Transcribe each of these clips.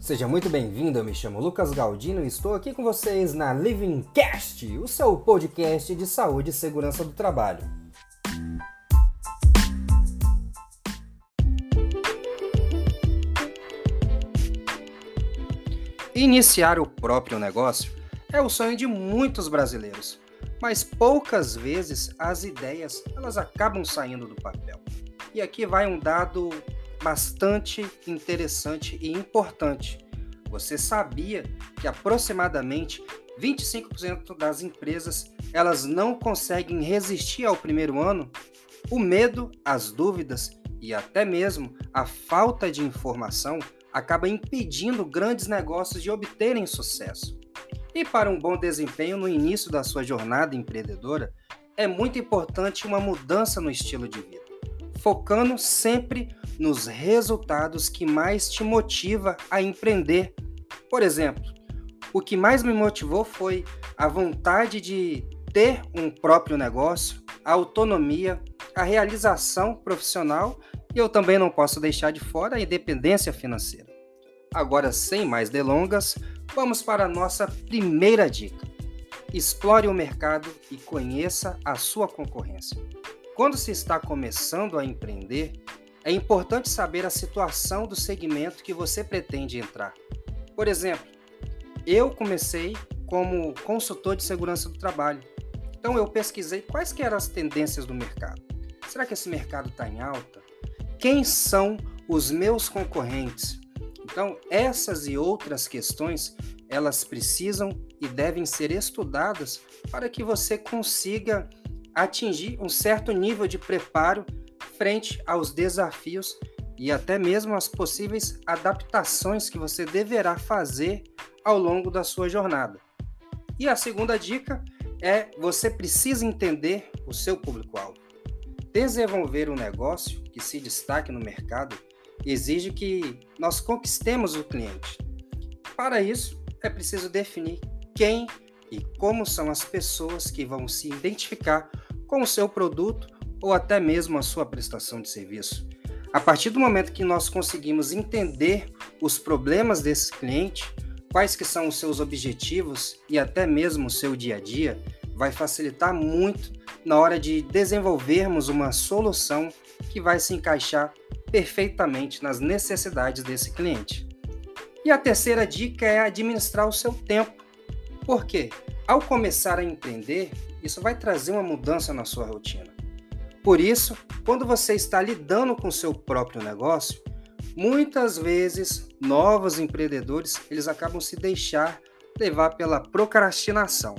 Seja muito bem-vindo, eu me chamo Lucas Galdino e estou aqui com vocês na Living Cast, o seu podcast de saúde e segurança do trabalho. Iniciar o próprio negócio é o sonho de muitos brasileiros, mas poucas vezes as ideias elas acabam saindo do papel. E aqui vai um dado bastante interessante e importante. Você sabia que aproximadamente 25% das empresas elas não conseguem resistir ao primeiro ano? O medo, as dúvidas e até mesmo a falta de informação acaba impedindo grandes negócios de obterem sucesso. E para um bom desempenho no início da sua jornada empreendedora, é muito importante uma mudança no estilo de vida, focando sempre nos resultados que mais te motiva a empreender. Por exemplo, o que mais me motivou foi a vontade de ter um próprio negócio, a autonomia, a realização profissional e eu também não posso deixar de fora a independência financeira. Agora, sem mais delongas, vamos para a nossa primeira dica. Explore o mercado e conheça a sua concorrência. Quando se está começando a empreender, é importante saber a situação do segmento que você pretende entrar. Por exemplo, eu comecei como consultor de segurança do trabalho. Então eu pesquisei quais que eram as tendências do mercado. Será que esse mercado está em alta? Quem são os meus concorrentes? Então essas e outras questões elas precisam e devem ser estudadas para que você consiga atingir um certo nível de preparo frente aos desafios e até mesmo as possíveis adaptações que você deverá fazer ao longo da sua jornada. E a segunda dica é você precisa entender o seu público-alvo. Desenvolver um negócio que se destaque no mercado exige que nós conquistemos o cliente. Para isso, é preciso definir quem e como são as pessoas que vão se identificar com o seu produto ou até mesmo a sua prestação de serviço. A partir do momento que nós conseguimos entender os problemas desse cliente, quais que são os seus objetivos e até mesmo o seu dia a dia, vai facilitar muito na hora de desenvolvermos uma solução que vai se encaixar perfeitamente nas necessidades desse cliente. E a terceira dica é administrar o seu tempo. Por quê? Ao começar a empreender, isso vai trazer uma mudança na sua rotina. Por isso, quando você está lidando com seu próprio negócio, muitas vezes novos empreendedores eles acabam se deixar levar pela procrastinação.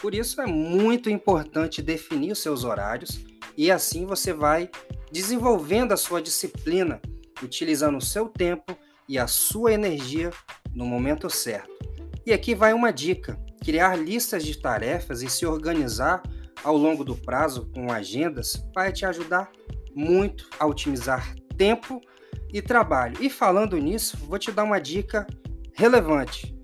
Por isso é muito importante definir os seus horários e assim você vai desenvolvendo a sua disciplina, utilizando o seu tempo e a sua energia no momento certo. E aqui vai uma dica: criar listas de tarefas e se organizar ao longo do prazo com agendas vai te ajudar muito a otimizar tempo e trabalho. E falando nisso, vou te dar uma dica relevante.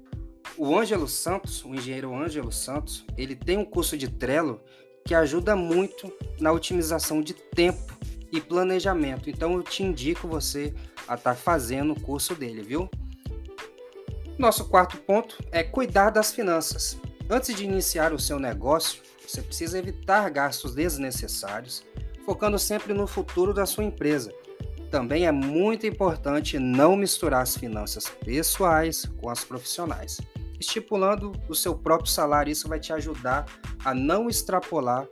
O Ângelo Santos, o engenheiro Ângelo Santos, ele tem um curso de Trello que ajuda muito na otimização de tempo e planejamento. Então eu te indico você a estar tá fazendo o curso dele, viu? Nosso quarto ponto é cuidar das finanças. Antes de iniciar o seu negócio, você precisa evitar gastos desnecessários, focando sempre no futuro da sua empresa. Também é muito importante não misturar as finanças pessoais com as profissionais. Estipulando o seu próprio salário, isso vai te ajudar a não extrapolar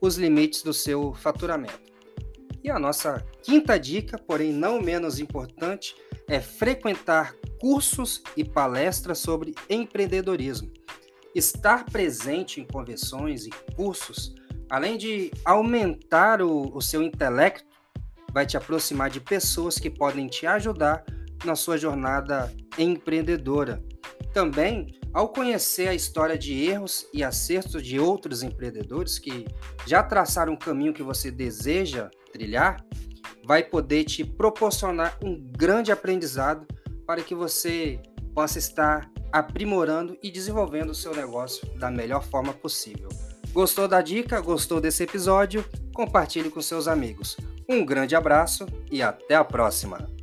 os limites do seu faturamento. E a nossa quinta dica, porém não menos importante, é frequentar cursos e palestras sobre empreendedorismo estar presente em convenções e cursos, além de aumentar o, o seu intelecto, vai te aproximar de pessoas que podem te ajudar na sua jornada empreendedora. Também, ao conhecer a história de erros e acertos de outros empreendedores que já traçaram o caminho que você deseja trilhar, vai poder te proporcionar um grande aprendizado para que você possa estar aprimorando e desenvolvendo o seu negócio da melhor forma possível. Gostou da dica? Gostou desse episódio? Compartilhe com seus amigos. Um grande abraço e até a próxima!